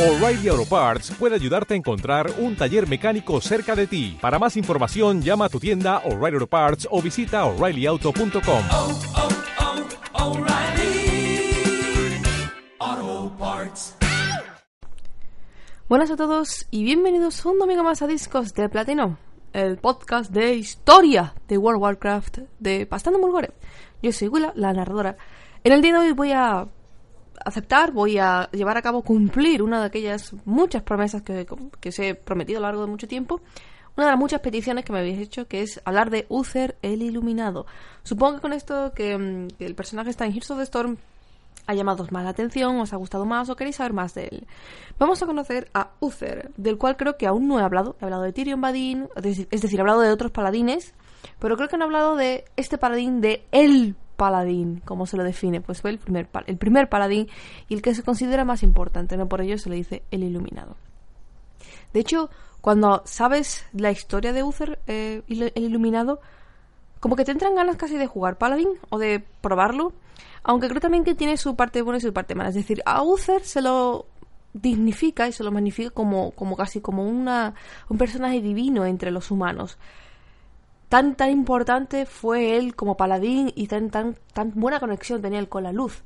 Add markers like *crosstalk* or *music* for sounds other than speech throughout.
O'Reilly Auto Parts puede ayudarte a encontrar un taller mecánico cerca de ti. Para más información, llama a tu tienda O'Reilly Auto Parts o visita oreillyauto.com. oh, oh, O'Reilly Auto Parts. Buenas a todos y bienvenidos un domingo más a Discos de Platino, el podcast de historia de World of Warcraft de Pastando Mulgore. Yo soy Willa, la narradora. En el día de hoy voy a aceptar, voy a llevar a cabo, cumplir una de aquellas muchas promesas que, que os he prometido a lo largo de mucho tiempo. Una de las muchas peticiones que me habéis hecho, que es hablar de Uther el Iluminado. Supongo que con esto que, mm, el personaje está en Heroes of the Storm ha llamado más la atención, os ha gustado más o queréis saber más de él. Vamos a conocer a Uther, del cual creo que aún no he hablado. He hablado de Tyrion Badin, es decir, he hablado de otros paladines, pero creo que no he hablado de este paladín, de el paladín, como se lo define. Pues fue el primer, el primer paladín y el que se considera más importante, no por ello se le dice el iluminado. De hecho, cuando sabes la historia de Uther, eh, el iluminado, como que te entran ganas casi de jugar Paladín o de probarlo. Aunque creo también que tiene su parte buena y su parte mala. Es decir, a Uther se lo dignifica y se lo magnifica como, como casi como una, un personaje divino entre los humanos. Tan, tan importante fue él como paladín y tan, tan, tan buena conexión tenía él con la luz.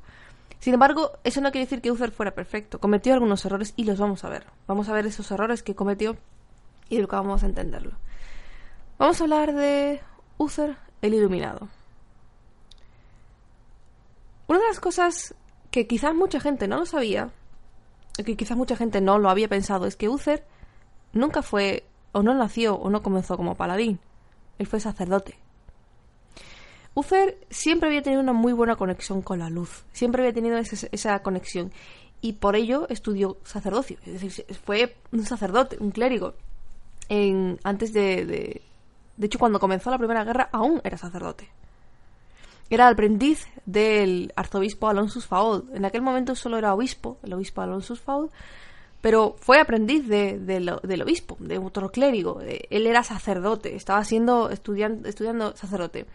Sin embargo, eso no quiere decir que Uther fuera perfecto. Cometió algunos errores y los vamos a ver. Vamos a ver esos errores que cometió y que vamos a entenderlo. Vamos a hablar de Uther el Iluminado. Una de las cosas que quizás mucha gente no lo sabía, que quizás mucha gente no lo había pensado, es que Uther nunca fue, o no nació, o no comenzó como paladín. Él fue sacerdote. Uther siempre había tenido una muy buena conexión con la luz, siempre había tenido ese- esa conexión y por ello estudió sacerdocio, es decir, fue un sacerdote, un clérigo. Antes de, de, hecho, cuando comenzó la Primera Guerra aún era sacerdote. Era aprendiz del arzobispo Alonso Faud. En aquel momento solo era obispo, el obispo Alonso Faud, pero fue aprendiz de- del obispo, de otro clérigo. Eh, Él era sacerdote, estaba siendo estudian- estudiando sacerdote.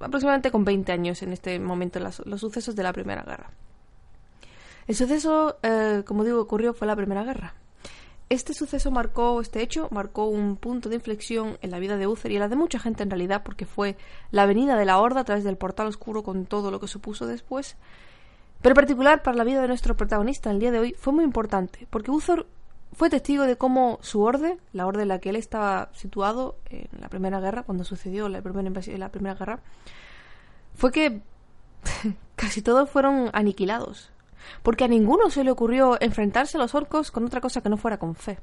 Aproximadamente con 20 años en este momento, los sucesos de la Primera Guerra. El suceso, eh, como digo, ocurrió fue la Primera Guerra. Este suceso marcó, este hecho marcó un punto de inflexión en la vida de Uther y en la de mucha gente en realidad, porque fue la venida de la Horda a través del portal oscuro con todo lo que supuso después. Pero en particular para la vida de nuestro protagonista el día de hoy fue muy importante, porque Uther fue testigo de cómo su orden, la orden en la que él estaba situado en la Primera Guerra, cuando sucedió la primera, invasi- la primera Guerra, fue que *laughs* casi todos fueron aniquilados. Porque a ninguno se le ocurrió enfrentarse a los orcos con otra cosa que no fuera con fe.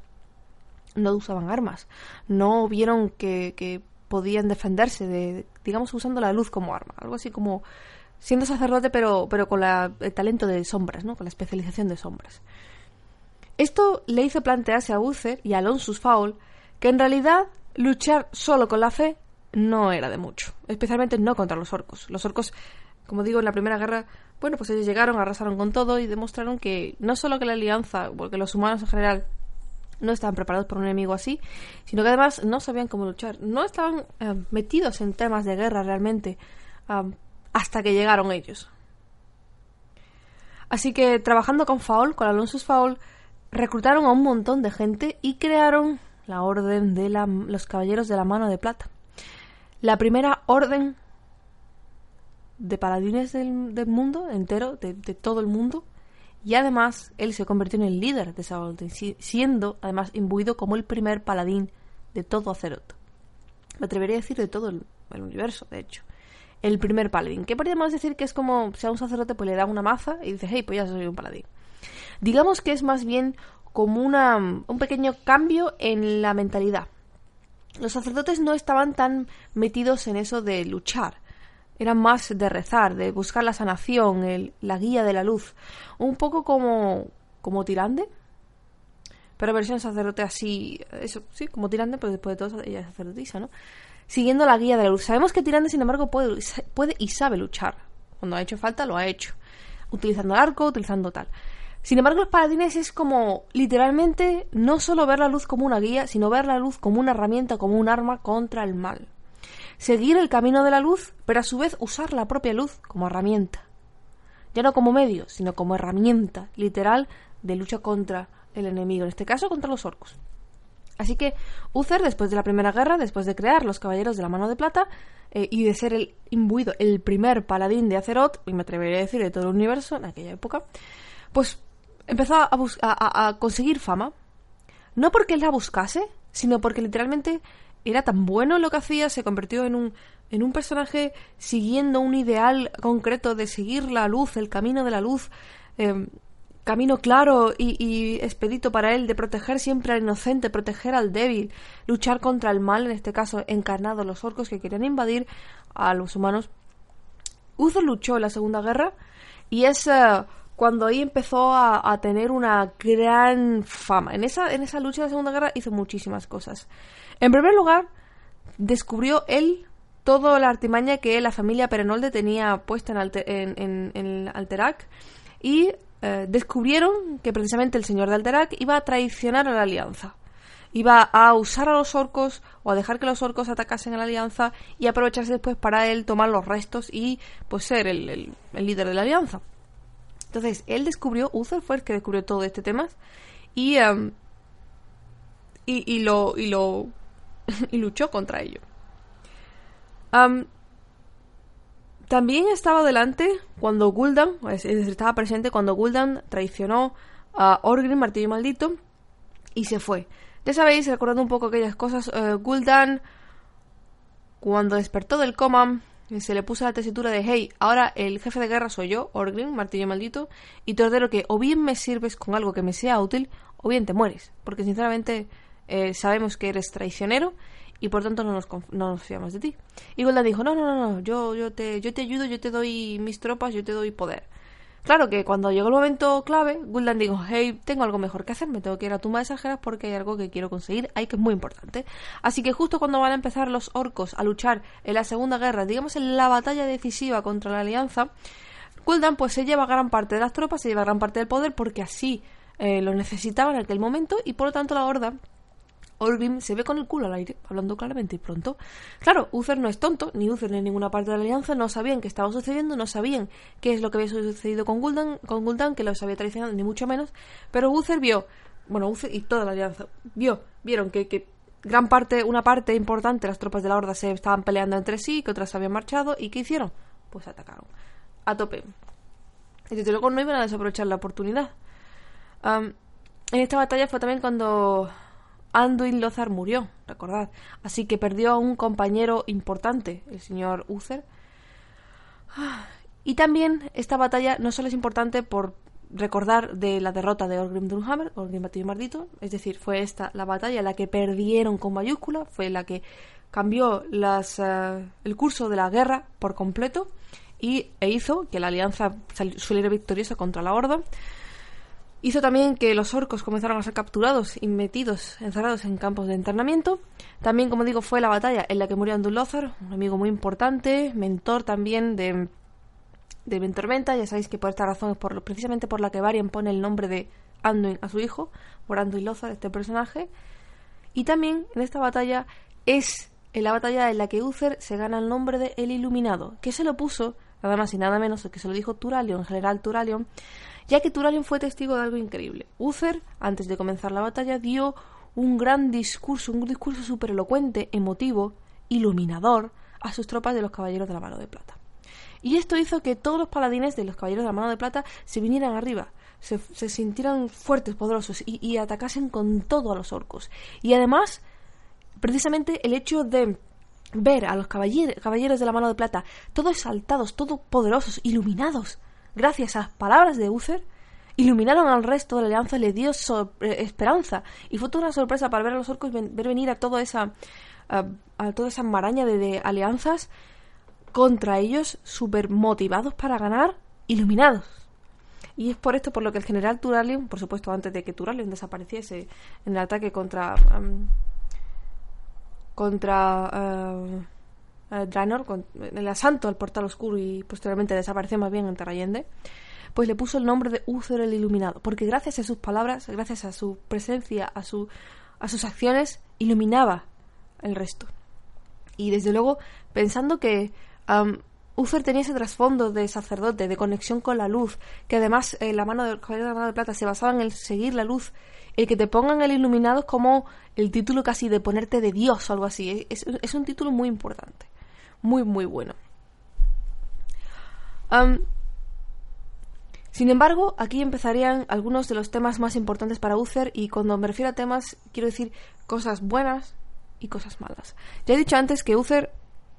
No usaban armas. No vieron que, que podían defenderse de, digamos, usando la luz como arma. Algo así como siendo sacerdote, pero, pero con la- el talento de sombras, ¿no? Con la especialización de sombras. Esto le hizo plantearse a Uther y a Alonsus Faul que en realidad luchar solo con la fe no era de mucho, especialmente no contra los orcos. Los orcos, como digo, en la Primera Guerra, bueno, pues ellos llegaron, arrasaron con todo y demostraron que no solo que la alianza, porque los humanos en general no estaban preparados para un enemigo así, sino que además no sabían cómo luchar, no estaban eh, metidos en temas de guerra realmente hasta que llegaron ellos. Así que trabajando con Faul, con Alonso Faul, reclutaron a un montón de gente y crearon la orden de la- los caballeros de la mano de plata. La primera orden de paladines del, mundo entero, de, todo el mundo, y además él se convirtió en el líder de esa orden, si- siendo además imbuido como el primer paladín de todo Azeroth. Me atrevería a decir de todo el universo, de hecho. El primer paladín. ¿Qué podríamos decir que es como si a un sacerdote pues le da una maza y dice, hey, pues ya soy un paladín? Digamos que es más bien como una, un pequeño cambio en la mentalidad. Los sacerdotes no estaban tan metidos en eso de luchar. Eran más de rezar, de buscar la sanación, el- la guía de la luz. Un poco como, como Tirande. Pero versión sacerdote así, eso, sí, como Tirande, pero después de todo ella es sacerdotisa, ¿no? Siguiendo la guía de la luz. Sabemos que Tirande, sin embargo, puede, y sabe luchar. Cuando ha hecho falta, lo ha hecho. Utilizando el arco, utilizando tal. Sin embargo, los paladines es como literalmente no solo ver la luz como una guía, sino ver la luz como una herramienta, como un arma contra el mal. Seguir el camino de la luz, pero a su vez usar la propia luz como herramienta. Ya no como medio, sino como herramienta literal de lucha contra el enemigo, en este caso contra los orcos. Así que Uther, después de la Primera Guerra, después de crear los Caballeros de la Mano de Plata eh, y de ser el imbuido, el primer paladín de Azeroth, y me atrevería a decir de todo el universo en aquella época, pues empezó a, a, a conseguir fama. No porque él la buscase, sino porque literalmente era tan bueno en lo que hacía, se convirtió en un, en un personaje siguiendo un ideal concreto de seguir la luz, el camino de la luz, eh, camino claro y, expedito para él de proteger siempre al inocente, proteger al débil, luchar contra el mal, en este caso encarnado los orcos que querían invadir a los humanos. Uther luchó en la Segunda Guerra y es eh, cuando ahí empezó a, a, tener una gran fama. En esa, en esa lucha de la Segunda Guerra hizo muchísimas cosas. En primer lugar, descubrió él toda la artimaña que la familia Perenolde tenía puesta en, en, en, Alterac y eh, descubrieron que precisamente el señor de Alterac iba a traicionar a la alianza. Iba a usar a los orcos o a dejar que los orcos atacasen a la alianza y aprovecharse después para él tomar los restos y pues ser el, líder de la alianza. Entonces, él descubrió, Uther fue el que descubrió todo este tema y, em, y, y, lo, y lo *laughs* y luchó contra ello. También estaba delante cuando Gul'dan, estaba presente cuando Gul'dan traicionó a Orgrim, Martillo Maldito, y se fue. Ya sabéis, recordando un poco aquellas cosas, uh, Gul'dan, cuando despertó del coma, se le puso la tesitura de, hey, ahora el jefe de guerra soy yo, Orgrim, Martillo Maldito, y te ordeno que o bien me sirves con algo que me sea útil, o bien te mueres. Porque sinceramente eh, sabemos que eres traicionero y por tanto no nos, no nos fiamos de ti. Y Gul'dan dijo, no, no, no, no, yo, yo, te, yo te ayudo, yo te doy mis tropas, yo te doy poder. Claro que cuando llegó el momento clave, Gul'dan dijo, hey, tengo algo mejor que hacer, me tengo que ir a tumba de exageras porque hay algo que quiero conseguir, hay que es muy importante. Así que justo cuando van a empezar los orcos a luchar en la Segunda Guerra, digamos en la batalla decisiva contra la Alianza, Gul'dan pues se lleva gran parte de las tropas, se lleva gran parte del poder porque así eh, lo necesitaba en aquel momento y por lo tanto la Horda Orgrim se ve con el culo al aire, hablando claramente y pronto. Claro, Uther no es tonto, ni Uther ni ninguna parte de la alianza no sabían qué estaba sucediendo, no sabían qué es lo que había sucedido con Gul'dan, con Gul'dan que los había traicionado, ni mucho menos, pero Uther vio, bueno, Uther y toda la alianza, vio, vieron que, que gran parte, una parte importante de las tropas de la Horda se estaban peleando entre sí, que otras habían marchado, ¿y qué hicieron? Pues atacaron. A tope. Y desde luego no iban a desaprovechar la oportunidad. en esta batalla fue también cuando Anduin Lothar murió, recordad. Así que perdió a un compañero importante, el señor Uther. Y también esta batalla no solo es importante por recordar de la derrota de Orgrim Drumhammer, Orgrim Batillo Maldito, es decir, fue esta la batalla la que perdieron con mayúscula, fue la que cambió las, eh, el curso de la guerra por completo y, e hizo que la alianza saliera victoriosa contra la Horda. Hizo también que los orcos comenzaron a ser capturados y metidos, encerrados en campos de internamiento. También, como digo, fue la batalla en la que murió Lothar, un amigo muy importante, mentor también de, de Ventormenta. Ya sabéis que por esta razón es por, precisamente por la que Varian pone el nombre de Anduin a su hijo, por Anduin Lothar, este personaje. Y también en esta batalla es en la batalla en la que Uther se gana el nombre de El Iluminado, que se lo puso nada más y nada menos que se lo dijo Turalion, general Turalion, ya que Turalion fue testigo de algo increíble. Uther, antes de comenzar la batalla, dio un gran discurso, un discurso súper elocuente, emotivo, iluminador, a sus tropas de los Caballeros de la Mano de Plata. Y esto hizo que todos los paladines de los Caballeros de la Mano de Plata se vinieran arriba, se, sintieran fuertes, poderosos y, y atacasen con todo a los orcos. Y además, precisamente el hecho de ver a los caballeros de la mano de plata, todos exaltados, todos poderosos, iluminados, gracias a las palabras de Uther, iluminaron al resto de la alianza y le dio eh, esperanza. Y fue toda una sorpresa para ver a los orcos ver venir a toda esa, a, toda esa maraña de, alianzas contra ellos, súper motivados para ganar, iluminados. Y es por esto por lo que el general Turalion, por supuesto antes de que Turalion desapareciese en el ataque contra contra uh, Draenor, el asalto al portal oscuro y posteriormente desapareció más bien en Terrayende, pues le puso el nombre de Uther el Iluminado, porque gracias a sus palabras, gracias a su presencia, a, su, a sus acciones, iluminaba el resto. Y desde luego, pensando que Uther tenía ese trasfondo de sacerdote, de conexión con la luz, que además eh, la mano del caballero de la mano de plata se basaba en el seguir la luz. El que te pongan el iluminado es como el título casi de ponerte de Dios o algo así. Es, un título muy importante. Muy, muy bueno. Sin embargo, aquí empezarían algunos de los temas más importantes para Uther y cuando me refiero a temas quiero decir cosas buenas y cosas malas. Ya he dicho antes que Uther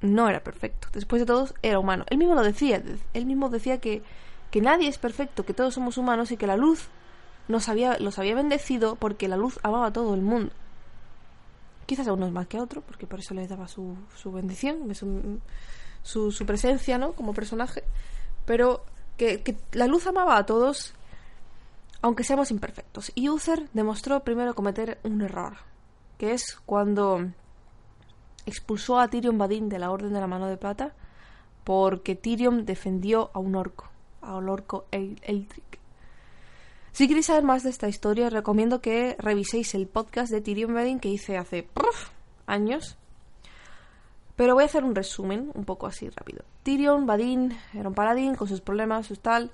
no era perfecto. Después de todo, era humano. Él mismo lo decía. Él mismo decía que, que nadie es perfecto, que todos somos humanos y que la luz nos había, los había bendecido porque la luz amaba a todo el mundo. Quizás a unos más que a otros, porque por eso les daba su, su bendición, su, su, su presencia, ¿no? Como personaje. Pero que, que la luz amaba a todos, aunque seamos imperfectos. Y Uther demostró primero cometer un error, que es cuando expulsó a Tyrion Badin de la Orden de la Mano de Plata porque Tyrion defendió a un orco, a un orco El-. Si queréis saber más de esta historia, os recomiendo que reviséis el podcast de Tyrion Badin que hice hace ¡puf! años. Pero voy a hacer un resumen, un poco así rápido. Tyrion Badin era un paladín con sus problemas, sus tal,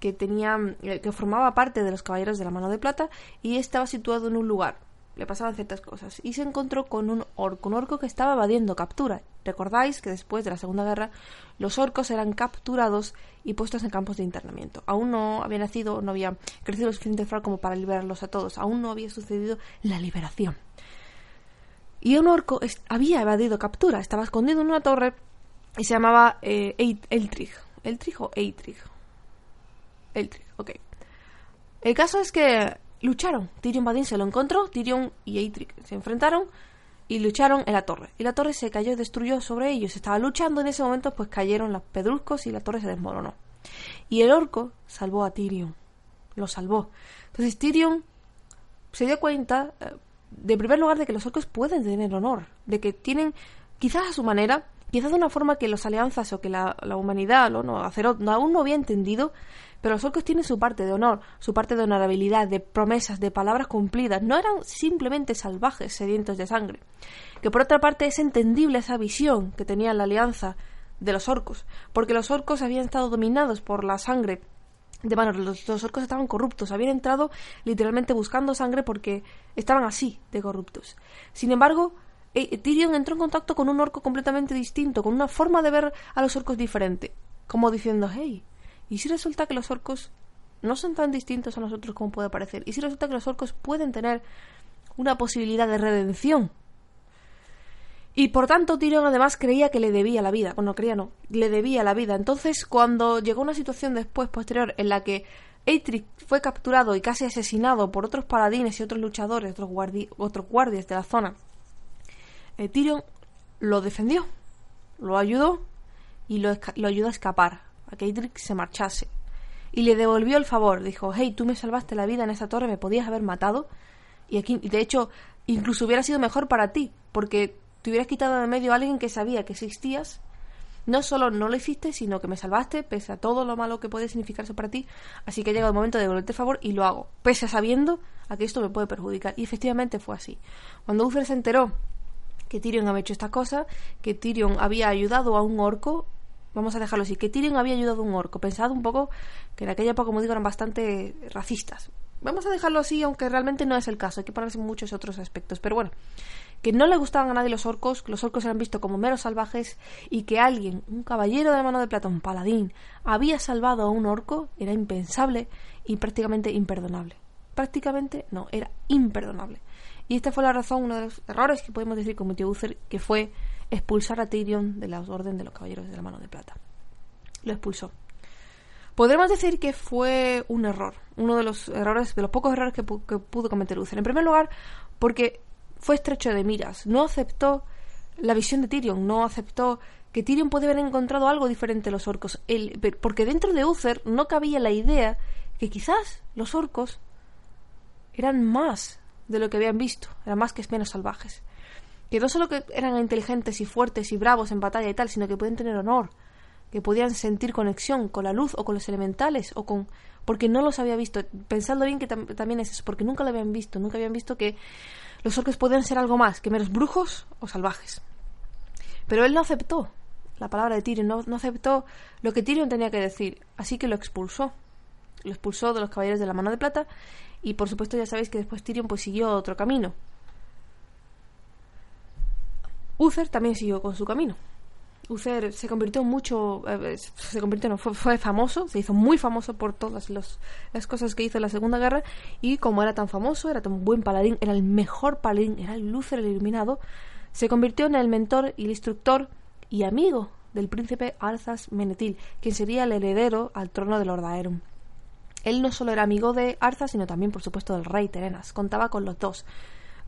que tenía, eh, que formaba parte de los caballeros de la mano de plata y estaba situado en un lugar. Le pasaban ciertas cosas y se encontró con un orco, un orco que estaba evadiendo captura. Recordáis que después de la Segunda Guerra los orcos eran capturados y puestos en campos de internamiento. Aún no había nacido, no había crecido lo suficiente como para liberarlos a todos. Aún no había sucedido la liberación. Y un orco había evadido captura, estaba escondido en una torre y se llamaba eh, Eltrich. ¿Eltrich o Eitrich? Eltrich, ok. El caso es que lucharon. Tyrion Badin se lo encontró, Tyrion y Eitrich se enfrentaron y lucharon en la torre. Y la torre se cayó y destruyó sobre ellos. Estaba luchando en ese momento, pues cayeron los pedruscos y la torre se desmoronó. Y el orco salvó a Tyrion. Lo salvó. Entonces Tyrion se dio cuenta, eh, de primer lugar, de que los orcos pueden tener honor, de que tienen, quizás a su manera, quizás de una forma que las alianzas o que la, la humanidad ¿no? no, Azeroth, no, aún no había entendido, pero los orcos tienen su parte de honor, su parte de honorabilidad, de promesas, de palabras cumplidas. No eran simplemente salvajes, sedientos de sangre. Que por otra parte es entendible esa visión que tenía la alianza de los orcos, porque los orcos habían estado dominados por la sangre de manos. Los, los orcos estaban corruptos, habían entrado literalmente buscando sangre porque estaban así de corruptos. Sin embargo, eh, Tyrion entró en contacto con un orco completamente distinto, con una forma de ver a los orcos diferente, como diciendo, hey, ¿y si resulta que los orcos no son tan distintos a nosotros como puede parecer? ¿Y si resulta que los orcos pueden tener una posibilidad de redención? Y por tanto Tyrion además creía que le debía la vida. Bueno, creía no, le debía la vida. Entonces, cuando llegó una situación después, posterior, en la que Eitrich fue capturado y casi asesinado por otros paladines y otros luchadores, otros, guardi otros guardias de la zona, Tyrion lo defendió, lo ayudó y lo, lo, ayudó a escapar, a que Eitrich se marchase. Y le devolvió el favor. Dijo, hey, tú me salvaste la vida en esa torre, me podías haber matado. Y aquí, de hecho, incluso hubiera sido mejor para ti, porque te hubieras quitado de medio a alguien que sabía que existías. No solo no lo hiciste, sino que me salvaste, pese a todo lo malo que puede significar eso para ti. Así que ha llegado el momento de devolverte el favor y lo hago, pese a sabiendo a que esto me puede perjudicar. Y efectivamente fue así. Cuando Uther se enteró que Tyrion había hecho esta cosa, que Tyrion había ayudado a un orco, vamos a dejarlo así, que Tyrion había ayudado a un orco. Pensad un poco que en aquella época, como digo, eran bastante racistas. Vamos a dejarlo así, aunque realmente no es el caso, hay que ponerse en muchos otros aspectos. Pero bueno, que no le gustaban a nadie los orcos, que los orcos eran vistos como meros salvajes y que alguien, un caballero de la mano de plata, un paladín, había salvado a un orco, era impensable y prácticamente imperdonable. Prácticamente no, era imperdonable. Y esta fue la razón, uno de los errores que podemos decir cometió Uther, que fue expulsar a Tyrion de la orden de los caballeros de la mano de plata. Lo expulsó. Podremos decir que fue un error, uno de los errores, de los pocos errores que, pu que pudo cometer Uther. En primer lugar, porque fue estrecho de miras, no aceptó la visión de Tyrion, no aceptó que Tyrion podía haber encontrado algo diferente de los orcos, Él, porque dentro de Uther no cabía la idea que quizás los orcos eran más de lo que habían visto, eran más que menos salvajes. Que no solo que eran inteligentes y fuertes y bravos en batalla y tal, sino que podían tener honor, que podían sentir conexión con la luz o con los elementales o con porque no los había visto. Pensando bien que tam también es eso, porque nunca lo habían visto, nunca habían visto que los orcos podían ser algo más que meros brujos o salvajes. Pero él no aceptó la palabra de Tyrion, no, no aceptó lo que Tyrion tenía que decir, así que lo expulsó. Lo expulsó de los caballeros de la mano de plata y por supuesto ya sabéis que después Tyrion pues siguió otro camino. Uther también siguió con su camino. Uther se convirtió mucho, eh, se convirtió, no, fue, famoso, se hizo muy famoso por todas los- las cosas que hizo en la Segunda Guerra y como era tan famoso, era tan buen paladín, era el mejor paladín, era el Uther el iluminado, se convirtió en el mentor y el instructor y amigo del príncipe Arthas Menetil, quien sería el heredero al trono de Lord Aeron. Él no solo era amigo de Arthas, sino también, por supuesto, del rey Terenas. Contaba con los dos.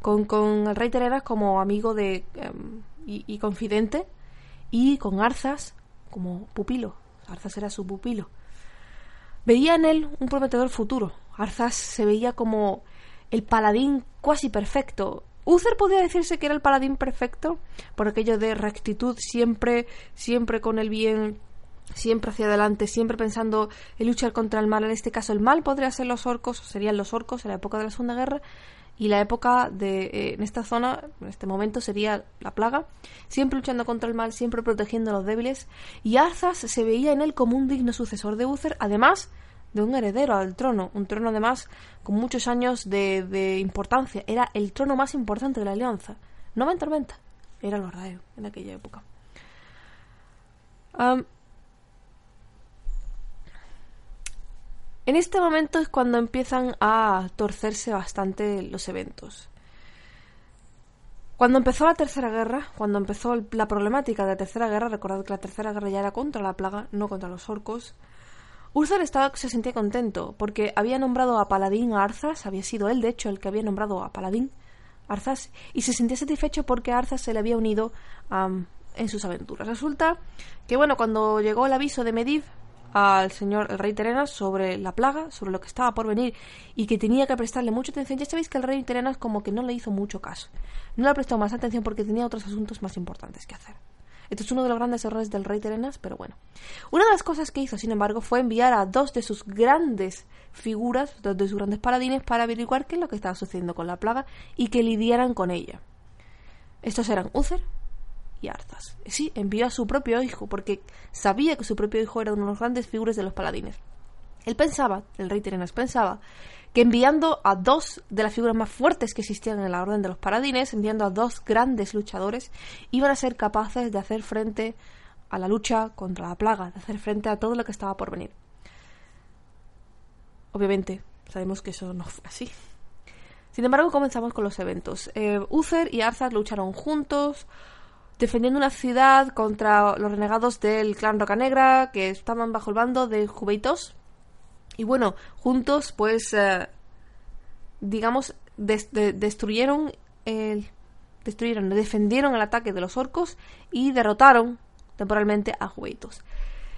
Con, con el rey Terenas como amigo de em, y, confidente, y con Arthas como pupilo. Arthas era su pupilo. Veía en él un prometedor futuro. Arthas se veía como el paladín cuasi perfecto. Uther podía decirse que era el paladín perfecto por aquello de rectitud siempre, siempre con el bien, siempre hacia adelante, siempre pensando en luchar contra el mal. En este caso, el mal podría ser los orcos, serían los orcos en la época de la Segunda Guerra, y la época de eh, en esta zona, en este momento, sería la plaga, siempre luchando contra el mal, siempre protegiendo a los débiles. Y Arthas se veía en él como un digno sucesor de Uther, además de un heredero al trono, un trono además con muchos años de, de importancia. Era el trono más importante de la alianza. No va en tormenta, era el verdadero en aquella época. En este momento es cuando empiezan a torcerse bastante los eventos. Cuando empezó la Tercera Guerra, cuando empezó la problemática de la Tercera Guerra, recordad que la Tercera Guerra ya era contra la plaga, no contra los orcos, estaba, se sentía contento porque había nombrado a Paladín a Arthas, había sido él de hecho el que había nombrado a Paladín Arthas, y se sentía satisfecho porque Arthas se le había unido am, en sus aventuras. Resulta que bueno, cuando llegó el aviso de Medivh al señor el rey Terenas sobre la plaga, sobre lo que estaba por venir y que tenía que prestarle mucha atención, ya sabéis que el rey Terenas como que no le hizo mucho caso. No le ha prestado más atención porque tenía otros asuntos más importantes que hacer. Este es uno de los grandes errores del rey Terenas, pero bueno. Una de las cosas que hizo, sin embargo, fue enviar a dos de sus grandes figuras, dos de sus grandes paladines, para averiguar qué es lo que estaba sucediendo con la plaga y que lidiaran con ella. Estos eran Uther y Arthas. Sí, envió a su propio hijo, porque sabía que su propio hijo era uno de los grandes figuras de los paladines. Él pensaba, el rey Terenas pensaba, que enviando a dos de las figuras más fuertes que existían en la orden de los paladines, enviando a dos grandes luchadores, iban a ser capaces de hacer frente a la lucha contra la plaga, de hacer frente a todo lo que estaba por venir. Obviamente, sabemos que eso no fue así. Sin embargo, comenzamos con los eventos. Eh, Uther y Arthas lucharon juntos, defendiendo una ciudad contra los renegados del clan Roca Negra, que estaban bajo el bando de Jubeitos. Y bueno, juntos, pues, eh, digamos, des- de- destruyeron el. Destruyeron, defendieron el ataque de los orcos y derrotaron temporalmente a Jubeitos.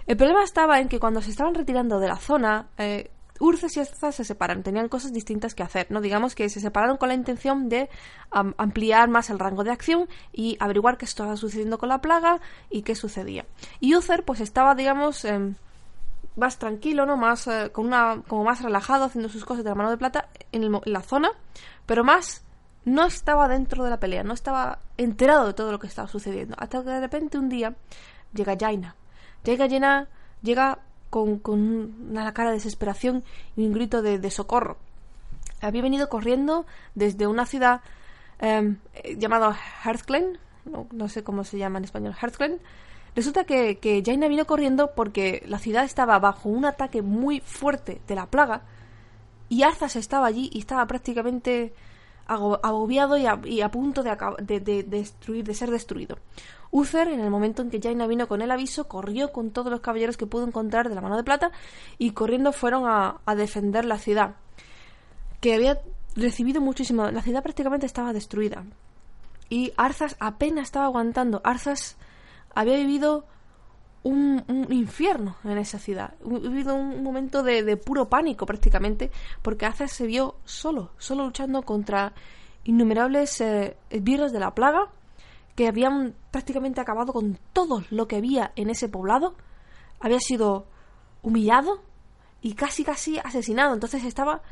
El problema estaba en que cuando se estaban retirando de la zona, eh, Urces y Arthas se separan, tenían cosas distintas que hacer, ¿no? Digamos que se separaron con la intención de am, ampliar más el rango de acción y averiguar qué estaba sucediendo con la plaga y qué sucedía. Y Uther, pues estaba, digamos, em, más tranquilo, ¿no? Más, eh, con una, como más relajado, haciendo sus cosas de la mano de plata en, el en la zona, pero más no estaba dentro de la pelea, no estaba enterado de todo lo que estaba sucediendo. Hasta que de repente un día llega Jaina. Llega Jaina, llega con, una cara de desesperación y un grito de, socorro. Había venido corriendo desde una ciudad em, llamada Hearthglen, no, sé cómo se llama en español, Hearthglen. Resulta que, que Jaina vino corriendo porque la ciudad estaba bajo un ataque muy fuerte de la plaga y Arthas estaba allí y estaba prácticamente agobiado y a, punto de, de- de destruir, de ser destruido. Uther, en el momento en que Jaina vino con el aviso, corrió con todos los caballeros que pudo encontrar de la mano de plata y corriendo fueron a, a defender la ciudad, que había recibido muchísimo. La ciudad prácticamente estaba destruida. Y Arthas apenas estaba aguantando. Arthas había vivido un, infierno en esa ciudad. Vivido un momento de, puro pánico prácticamente, porque Arthas se vio solo, solo luchando contra innumerables eh, esbirros de la plaga que habían prácticamente acabado con todo lo que había en ese poblado. Había sido humillado y casi casi asesinado. Entonces estaba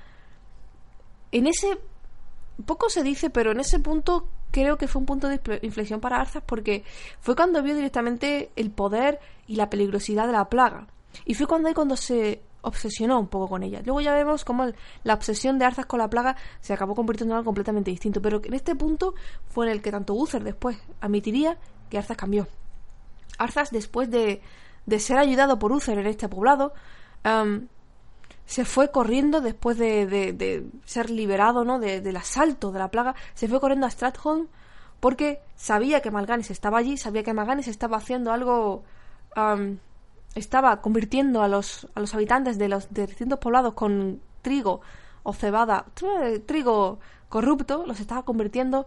en ese poco se dice, pero en ese punto creo que fue un punto de infle- inflexión para Arzas porque fue cuando vio directamente el poder y la peligrosidad de la plaga. Y fue cuando cuando se obsesionó un poco con ella. Luego ya vemos cómo la obsesión de Arzas con la plaga se acabó convirtiendo en algo completamente distinto. Pero en este punto fue en el que tanto Uther después admitiría que Arzas cambió. Arzas, después de, de ser ayudado por Uther en este poblado, se fue corriendo después de, de- ser liberado ¿no? de- del asalto de la plaga. Se fue corriendo a Stratholm porque sabía que Malganis estaba allí, sabía que Malganis estaba haciendo algo. estaba convirtiendo a los, a los habitantes de los de distintos poblados con trigo o cebada, tr- trigo corrupto, los estaba convirtiendo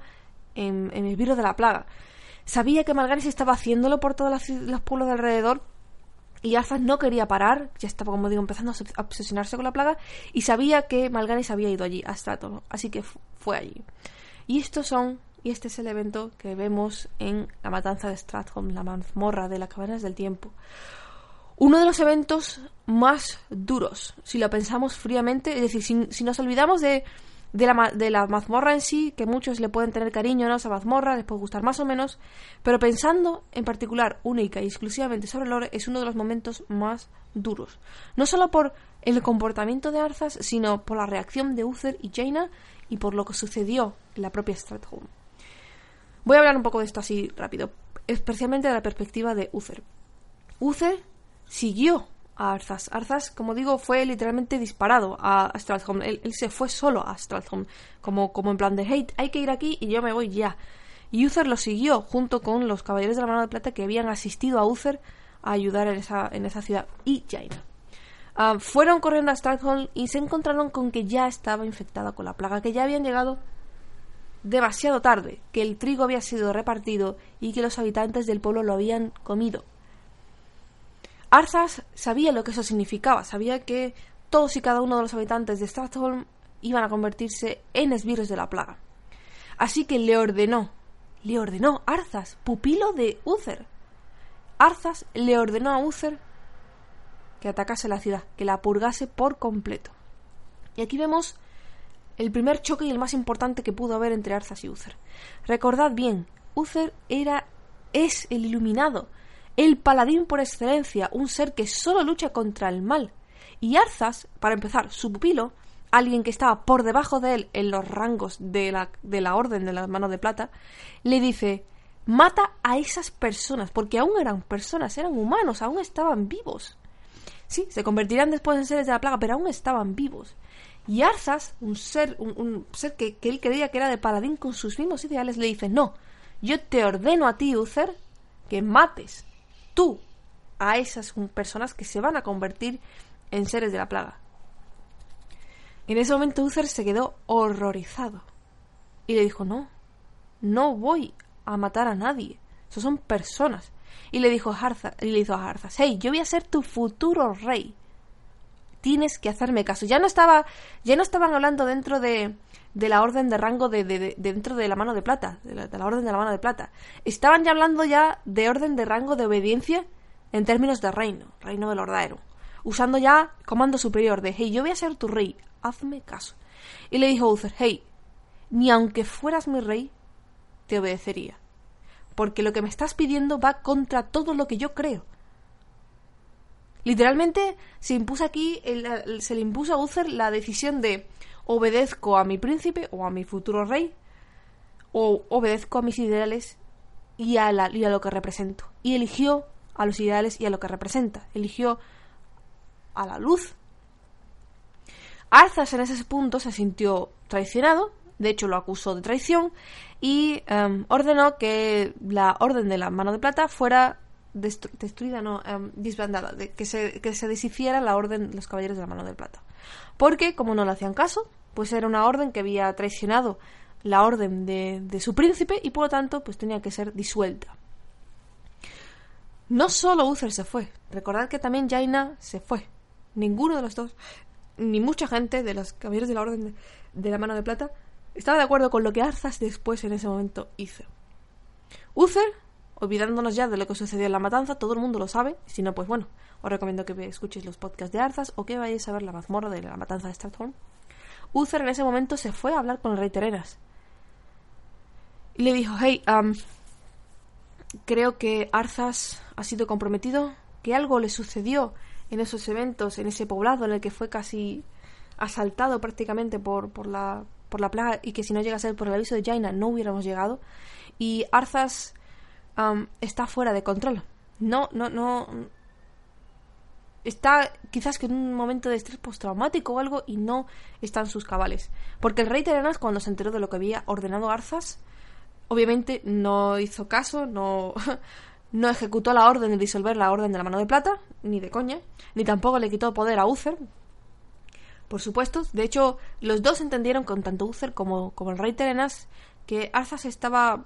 en, en el virus de la plaga. Sabía que Malganis estaba haciéndolo por todos los, los pueblos de alrededor y Arzas no quería parar, ya estaba, como digo, empezando a obs- a obsesionarse con la plaga, y sabía que Malganis había ido allí, a Strathclyde, así que fu- fue allí. Y estos son, y este es el evento que vemos en la matanza de Stratholm, la mazmorra de las cavernas del tiempo. Uno de los eventos más duros, si lo pensamos fríamente, es decir, si nos olvidamos de, de, la, de la mazmorra en sí, que muchos le pueden tener cariño ¿no? a esa mazmorra, les puede gustar más o menos, pero pensando en particular, única y exclusivamente sobre Lore, es uno de los momentos más duros. No solo por el comportamiento de Arzas, sino por la reacción de Uther y Jaina y por lo que sucedió en la propia Stratholm. Voy a hablar un poco de esto así rápido, especialmente de la perspectiva de Uther. Uther siguió a Arzas. Arzas, como digo, fue literalmente disparado a, Stratholm. Él, él se fue solo a Stratholm, como, como en plan de, hey, hay que ir aquí y yo me voy ya. Y Uther lo siguió junto con los caballeros de la mano de plata que habían asistido a Uther a ayudar en esa, en esa ciudad y Jaina. Ah, fueron corriendo a Stratholm y se encontraron con que ya estaba infectada con la plaga, que ya habían llegado demasiado tarde, que el trigo había sido repartido y que los habitantes del pueblo lo habían comido. Arzas sabía lo que eso significaba, sabía que todos y cada uno de los habitantes de Stratholm iban a convertirse en esbirros de la plaga. Así que le ordenó, le ordenó Arzas, pupilo de Uther. Arzas le ordenó a Uther que atacase la ciudad, que la purgase por completo. Y aquí vemos el primer choque y el más importante que pudo haber entre Arzas y Uther. Recordad bien, Uther era es el iluminado, el paladín por excelencia, un ser que solo lucha contra el mal. Y Arzas, para empezar, su pupilo, alguien que estaba por debajo de él en los rangos de la, de la orden de la mano de plata, le dice, mata a esas personas, porque aún eran personas, eran humanos, aún estaban vivos. Sí, se convertirán después en seres de la plaga, pero aún estaban vivos. Y Arzas, un ser, un, un ser que, que él creía que era de paladín con sus mismos ideales, le dice, no, yo te ordeno a ti, Uther, que mates tú a esas personas que se van a convertir en seres de la plaga. En ese momento Uther se quedó horrorizado y le dijo, no, no voy a matar a nadie, esos son personas. Y le dijo a Harzas, y le hizo a Harzas, hey, yo voy a ser tu futuro rey. Tienes que hacerme caso. Ya no estaba, ya no estaban hablando dentro de, de la orden de rango de, de- de- dentro de la mano de plata, de la, de la orden de la mano de plata. Estaban ya hablando ya de orden de rango de obediencia en términos de reino, reino de Lordaeron, usando ya comando superior de, hey, yo voy a ser tu rey, hazme caso. Y le dijo Uther, hey, ni aunque fueras mi rey, te obedecería. Porque lo que me estás pidiendo va contra todo lo que yo creo. Literalmente se impuso aquí, el- se le impuso a Uther la decisión de obedezco a mi príncipe o a mi futuro rey, o obedezco a mis ideales y a, la- y a lo que represento. Y eligió a los ideales y a lo que representa. Eligió a la luz. Arzas en ese punto se sintió traicionado, de hecho lo acusó de traición y em, ordenó que la orden de la mano de plata fuera destru- destruida, no, em, disbandada, de- que, se, que se deshiciera la orden de los caballeros de la mano de plata. Porque, como no le hacían caso, pues era una orden que había traicionado la orden de, de su príncipe y por lo tanto pues tenía que ser disuelta. No solo Uther se fue, recordad que también Jaina se fue. Ninguno de los dos, ni mucha gente de los caballeros de la Orden de, de la Mano de Plata, estaba de acuerdo con lo que Arzas después en ese momento hizo. Uther, olvidándonos ya de lo que sucedió en la matanza, todo el mundo lo sabe, si no, pues bueno, os recomiendo que escuchéis los podcasts de Arzas o que vayáis a ver la mazmorra de la matanza de Stratholm. Uther en ese momento se fue a hablar con el rey Terenas. y le dijo, hey, am, creo que Arzas ha sido comprometido, que algo le sucedió en esos eventos, en ese poblado en el que fue casi asaltado prácticamente por, por, la, por la plaga y que si no llega a ser por el aviso de Jaina no hubiéramos llegado. Y Arzas está fuera de control. No, no, no. Está quizás que en un momento de estrés postraumático o algo y no está en sus cabales. Porque el rey Terenas, cuando se enteró de lo que había ordenado Arzas, obviamente no hizo caso, no, *laughs* no ejecutó la orden de disolver la orden de la mano de plata, ni de coña, ni tampoco le quitó poder a Uther. Por supuesto, de hecho, los dos entendieron con tanto Uther como, como el rey Terenas que Arzas estaba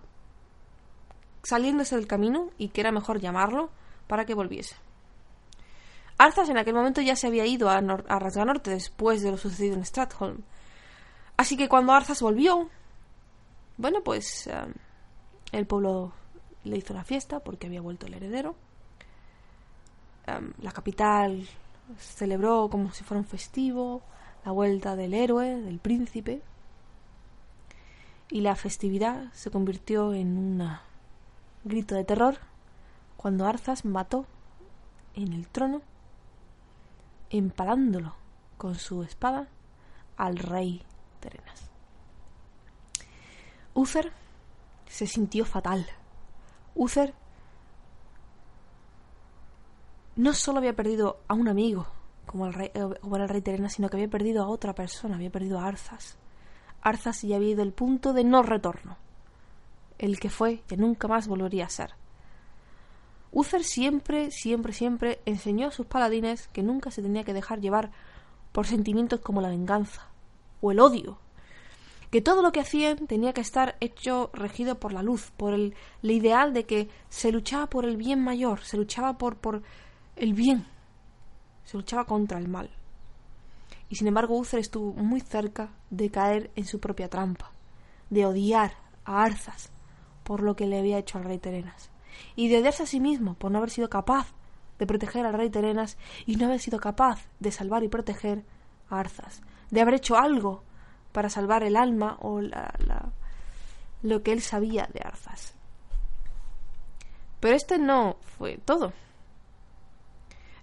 saliéndose del camino y que era mejor llamarlo para que volviese. Arzas en aquel momento ya se había ido a, Nor a Rasganorte después de lo sucedido en Stratholm. Así que cuando Arzas volvió, bueno, pues eh, el pueblo le hizo la fiesta porque había vuelto el heredero. Eh, la capital celebró como si fuera un festivo la vuelta del héroe, del príncipe. Y la festividad se convirtió en un grito de terror cuando Arzas mató en el trono, empalándolo con su espada al rey Terenas. Uther se sintió fatal. Uther no solo había perdido a un amigo, como, el rey, eh, como el rey Terena, sino que había perdido a otra persona, había perdido a Arzas. Arzas ya había ido al punto de no retorno. El que fue, que nunca más volvería a ser. Uther siempre, siempre, siempre enseñó a sus paladines que nunca se tenía que dejar llevar por sentimientos como la venganza o el odio que todo lo que hacían tenía que estar hecho regido por la luz, por el, ideal de que se luchaba por el bien mayor, se luchaba por, por el bien, se luchaba contra el mal. Y sin embargo Uther estuvo muy cerca de caer en su propia trampa, de odiar a Arzas por lo que le había hecho al rey Terenas, y de odiarse a sí mismo por no haber sido capaz de proteger al rey Terenas y no haber sido capaz de salvar y proteger a Arzas, de haber hecho algo para salvar el alma o la, la, lo que él sabía de Arzas. Pero este no fue todo.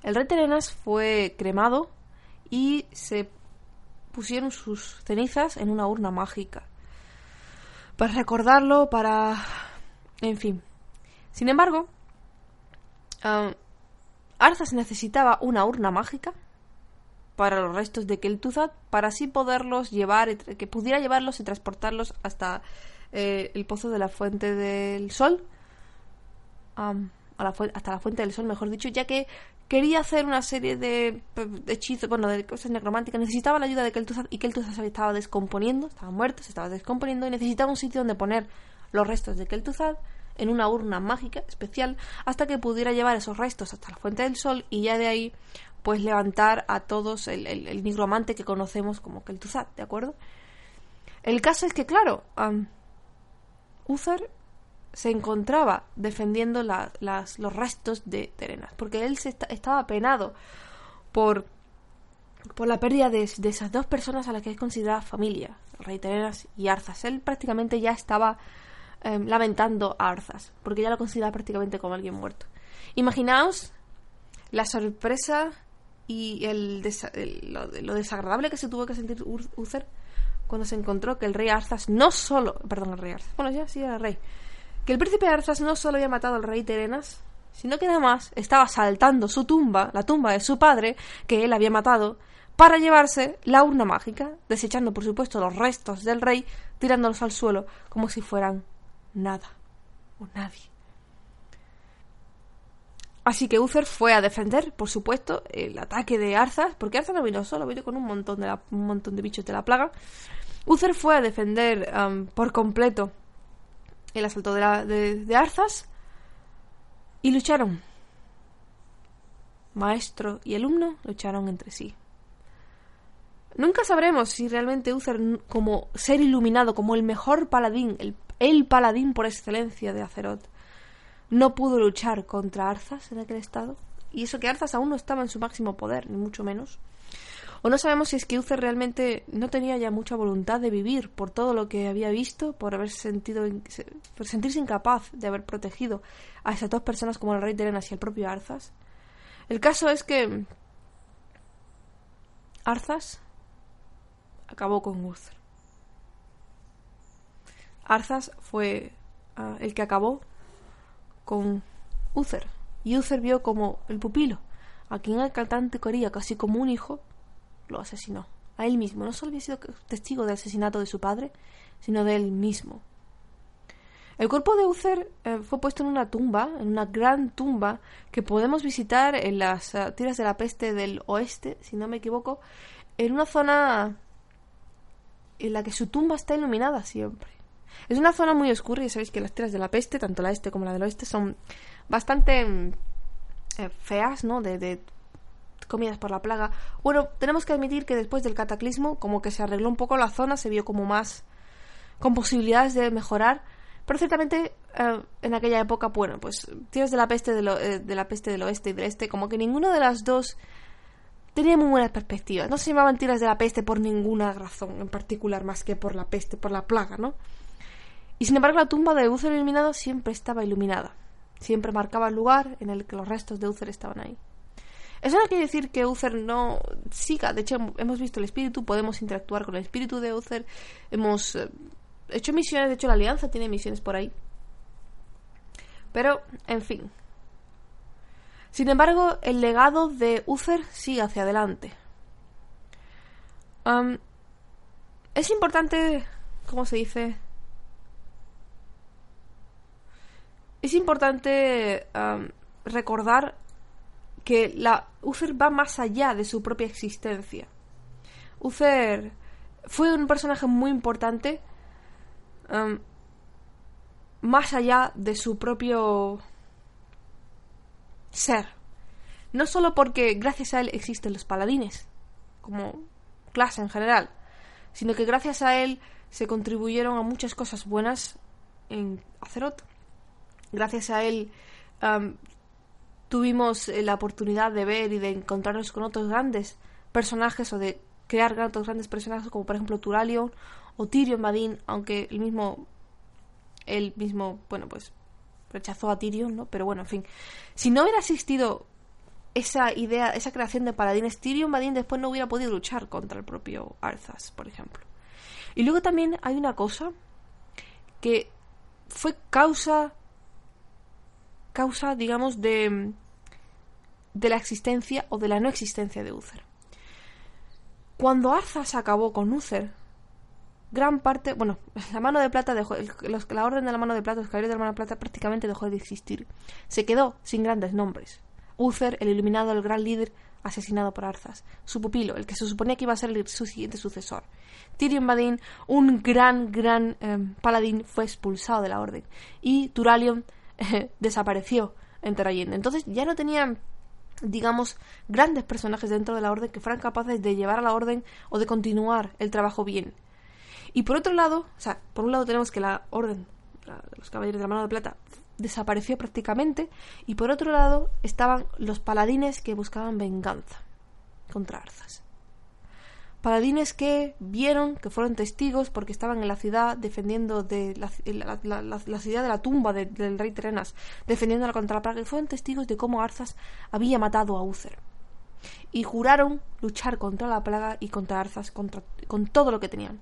El rey Terenas fue cremado y se pusieron sus cenizas en una urna mágica. Para recordarlo, para... En fin. Sin embargo, um, Arzas necesitaba una urna mágica para los restos de Kel'Thuzad para así poderlos llevar, que pudiera llevarlos y transportarlos hasta eh, el pozo de la fuente del sol, hasta la fuente del sol, mejor dicho, ya que quería hacer una serie de, de hechizos, bueno, de cosas necrománticas, necesitaba la ayuda de Kel'Thuzad y Kel'Thuzad se estaba descomponiendo, estaba muerto, se estaba descomponiendo y necesitaba un sitio donde poner los restos de Kel'Thuzad en una urna mágica especial hasta que pudiera llevar esos restos hasta la fuente del sol y ya de ahí pues levantar a todos el, el, el nigromante que conocemos como Kel'Thuzad, ¿de acuerdo? El caso es que, claro, um, Uther se encontraba defendiendo la, las, los restos de Terenas, porque él se estaba penado por, la pérdida de, esas dos personas a las que es considerada familia, el rey Terenas y Arzas. Él prácticamente ya estaba eh, lamentando a Arzas, porque ya lo consideraba prácticamente como alguien muerto. Imaginaos la sorpresa y el, el lo, desagradable que se tuvo que sentir Uther cuando se encontró que el rey Arzas no solo, perdón, el rey Arzas, bueno, ya sí era rey, que el príncipe Arzas no solo había matado al rey Terenas, sino que además estaba saltando su tumba, la tumba de su padre, que él había matado, para llevarse la urna mágica, desechando por supuesto los restos del rey, tirándolos al suelo como si fueran nada o nadie. Así que Uther fue a defender, por supuesto, el ataque de Arzas, porque Arzas no vino solo, vino con un montón de, la, un montón de bichos de la plaga. Uther fue a defender por completo el asalto de, la, de, Arzas y lucharon. Maestro y alumno lucharon entre sí. Nunca sabremos si realmente Uther, como ser iluminado, como el mejor paladín, el, el paladín por excelencia de Azeroth, no pudo luchar contra Arzas en aquel estado. Y eso que Arzas aún no estaba en su máximo poder, ni mucho menos. O no sabemos si es que Uther realmente no tenía ya mucha voluntad de vivir por todo lo que había visto, por haber sentido, por sentirse incapaz de haber protegido a esas dos personas como el rey de Arenas y el propio Arzas. El caso es que Arzas acabó con Uther. Arzas fue ah, el que acabó con Uther. Y Uther vio como el pupilo, a quien el cantante quería casi como un hijo, lo asesinó. A él mismo. No solo había sido testigo del asesinato de su padre, sino de él mismo. El cuerpo de Uther eh, fue puesto en una tumba, en una gran tumba que podemos visitar en las uh, tierras de la peste del oeste, si no me equivoco, en una zona en la que su tumba está iluminada siempre. Es una zona muy oscura y sabéis que las tierras de la peste, tanto la este como la del oeste, son bastante mm, eh, feas, ¿no? De, de comidas por la plaga. Bueno, tenemos que admitir que después del cataclismo, como que se arregló un poco la zona, se vio como más con posibilidades de mejorar. Pero ciertamente eh, en aquella época, bueno, pues tierras de la peste eh, de la peste del oeste y del este, como que ninguna de las dos tenía muy buenas perspectivas. No se llamaban tiras de la peste por ninguna razón en particular, más que por la peste, por la plaga, ¿no? Y sin embargo, la tumba de Uther iluminado siempre estaba iluminada. Siempre marcaba el lugar en el que los restos de Uther estaban ahí. Eso no quiere decir que Uther no siga. De hecho, hemos visto el espíritu, podemos interactuar con el espíritu de Uther. Hemos eh, hecho misiones, de hecho, la Alianza tiene misiones por ahí. Pero, en fin. Sin embargo, el legado de Uther sigue hacia adelante. es importante, ¿cómo se dice? es importante recordar que la Uther va más allá de su propia existencia. Uther fue un personaje muy importante más allá de su propio ser. No solo porque gracias a él existen los paladines, como clase en general, sino que gracias a él se contribuyeron a muchas cosas buenas en Azeroth gracias a él tuvimos eh, la oportunidad de ver y de encontrarnos con otros grandes personajes o de crear otros grandes personajes como por ejemplo Turalion o Tyrion Badin, aunque el mismo él mismo, bueno, pues rechazó a Tyrion, ¿no? Pero bueno, en fin, si no hubiera existido esa idea, esa creación de paladines, Tyrion Badin después no hubiera podido luchar contra el propio Arthas, por ejemplo. Y luego también hay una cosa que fue causa causa, digamos, de, de la existencia o de la no existencia de Uther. Cuando Arzas acabó con Uther, gran parte, bueno, *laughs* la mano de plata dejó, la orden de la mano de plata, los caballeros de la mano de plata prácticamente dejó de existir. Se quedó sin grandes nombres. Uther, el iluminado, el gran líder, asesinado por Arzas. Su pupilo, el que se suponía que iba a ser su siguiente sucesor. Tyrion Badin, un gran, gran em, paladín, fue expulsado de la orden. Y Turalion *laughs* desapareció en Terrayende. Entonces ya no tenían digamos, grandes personajes dentro de la orden que fueran capaces de llevar a la orden o de continuar el trabajo bien. Y por otro lado, o sea, por un lado tenemos que la orden de los caballeros de la mano de plata desapareció prácticamente y por otro lado estaban los paladines que buscaban venganza contra Arzas paladines que vieron, que fueron testigos porque estaban en la ciudad defendiendo de la, ciudad de la tumba del rey Terenas, defendiéndola contra la plaga, y fueron testigos de cómo Arzas había matado a Uther. Y juraron luchar contra la plaga y contra Arzas, con todo lo que tenían.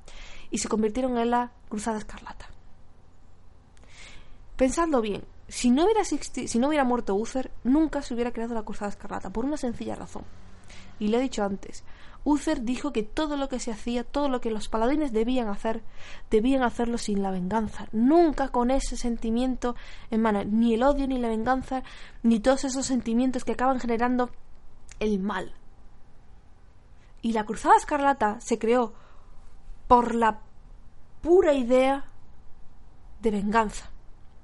Y se convirtieron en la Cruzada Escarlata. Pensadlo bien, si no hubiera, si no hubiera muerto Uther, nunca se hubiera creado la Cruzada Escarlata, por una sencilla razón. Y le he dicho antes, Uther dijo que todo lo que se hacía, todo lo que los paladines debían hacer, debían hacerlo sin la venganza, nunca con ese sentimiento en mano, ni el odio, ni la venganza, ni todos esos sentimientos que acaban generando el mal. Y la Cruzada Escarlata se creó por la pura idea de venganza,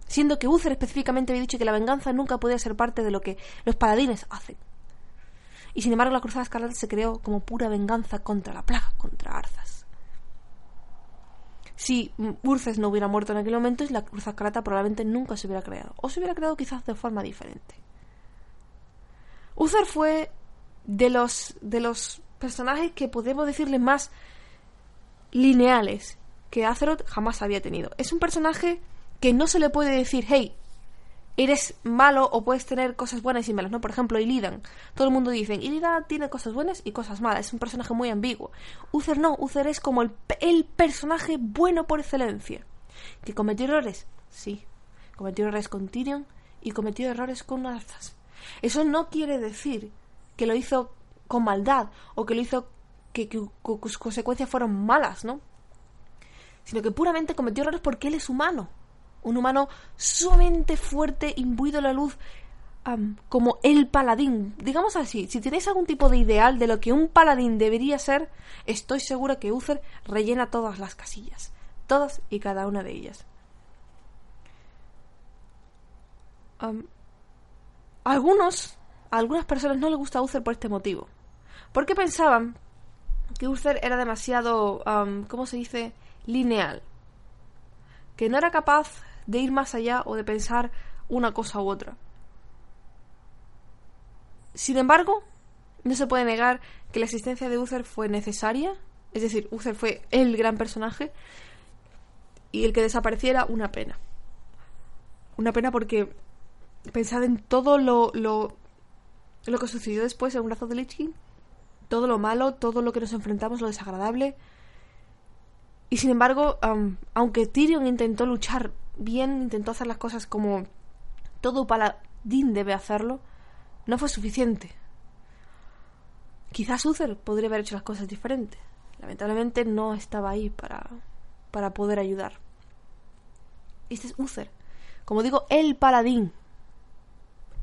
siendo que Uther específicamente había dicho que la venganza nunca podía ser parte de lo que los paladines hacen y sin embargo la Cruzada Escarlata se creó como pura venganza contra la plaga, contra Arzas. Si Urces no hubiera muerto en aquel momento, la Cruzada Escarlata probablemente nunca se hubiera creado, o se hubiera creado quizás de forma diferente. Uther fue de los, de los personajes que podemos decirle más lineales que Azeroth jamás había tenido. Es un personaje que no se le puede decir, hey, eres malo o puedes tener cosas buenas y malas, ¿no? Por ejemplo, Illidan. Todo el mundo dice, Illidan tiene cosas buenas y cosas malas. Es un personaje muy ambiguo. Uther no, Uther es como el, el personaje bueno por excelencia. ¿Que cometió errores? Sí. Cometió errores con Tyrion y cometió errores con Arthas. Eso no quiere decir que lo hizo con maldad o que lo hizo que, que, que sus consecuencias fueron malas, ¿no? Sino que puramente cometió errores porque él es humano un humano sumamente fuerte, imbuido en la luz, como el paladín. Digamos así, si tenéis algún tipo de ideal de lo que un paladín debería ser, estoy segura que Uther rellena todas las casillas. Todas y cada una de ellas. Algunos, a algunas personas no les gusta Uther por este motivo. Porque pensaban que Uther era demasiado, ¿cómo se dice?, lineal. Que no era capaz de ir más allá o de pensar una cosa u otra. Sin embargo, no se puede negar que la existencia de Uther fue necesaria, es decir, Uther fue el gran personaje y el que desapareciera una pena. Una pena porque pensad en todo lo, lo, lo que sucedió después en un brazo de Lich todo lo malo, todo lo que nos enfrentamos, lo desagradable. Y sin embargo, aunque Tyrion intentó luchar bien, intentó hacer las cosas como todo paladín debe hacerlo, no fue suficiente. Quizás Uther podría haber hecho las cosas diferentes. Lamentablemente no estaba ahí para, para poder ayudar. Este es Uther. Como digo, el paladín.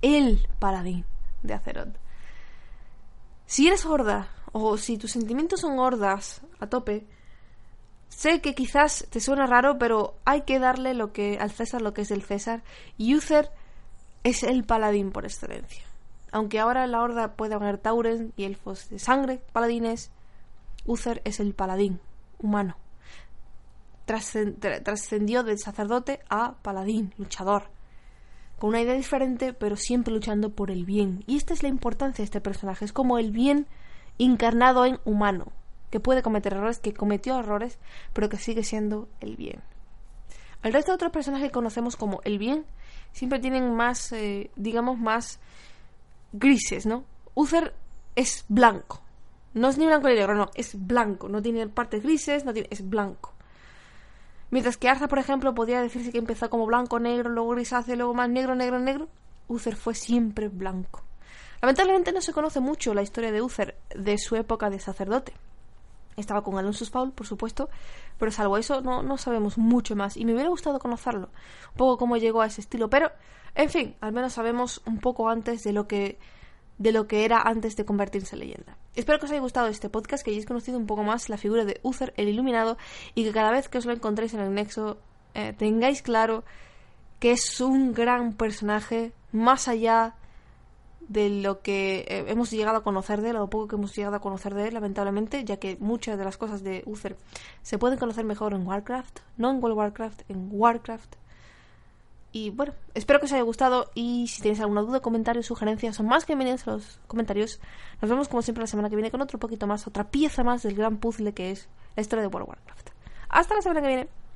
El paladín de Azeroth. Si eres horda, o si tus sentimientos son hordas a tope, Sé que quizás te suena raro, pero hay que darle lo que al César lo que es del César. Y Uther es el paladín por excelencia. Aunque ahora en la horda puede haber Tauren y elfos de sangre, paladines, Uther es el paladín humano. Trascendió del sacerdote a paladín, luchador. Con una idea diferente, pero siempre luchando por el bien. Y esta es la importancia de este personaje. Es como el bien encarnado en humano que puede cometer errores, que cometió errores, pero que sigue siendo el bien. El resto de otros personajes que conocemos como el bien siempre tienen más, eh, digamos, más grises, ¿no? Uther es blanco. No es ni blanco ni negro, no, es blanco. No tiene partes grises, no tiene, es blanco. Mientras que Arza, por ejemplo, podría decirse que empezó como blanco, negro, luego grisáceo, luego más negro, negro, negro. Uther fue siempre blanco. Lamentablemente no se conoce mucho la historia de Uther de su época de sacerdote. Estaba con Alonso Paul, por supuesto, pero salvo eso no, no sabemos mucho más y me hubiera gustado conocerlo, un poco cómo llegó a ese estilo, pero en fin, al menos sabemos un poco antes de lo que de lo que era antes de convertirse en leyenda. Espero que os haya gustado este podcast, que hayáis conocido un poco más la figura de Uther el Iluminado y que cada vez que os lo encontréis en el Nexo eh, tengáis claro que es un gran personaje más allá de lo que eh, hemos llegado a conocer de él, o lo poco que hemos llegado a conocer de él, lamentablemente, ya que muchas de las cosas de Uther se pueden conocer mejor en Warcraft, no en World of Warcraft, en Warcraft. Y bueno, espero que os haya gustado y si tenéis alguna duda, comentario, sugerencias, son más que bienvenidos a los comentarios. Nos vemos como siempre la semana que viene con otro poquito más, otra pieza más del gran puzzle que es la historia de World of Warcraft. Hasta la semana que viene.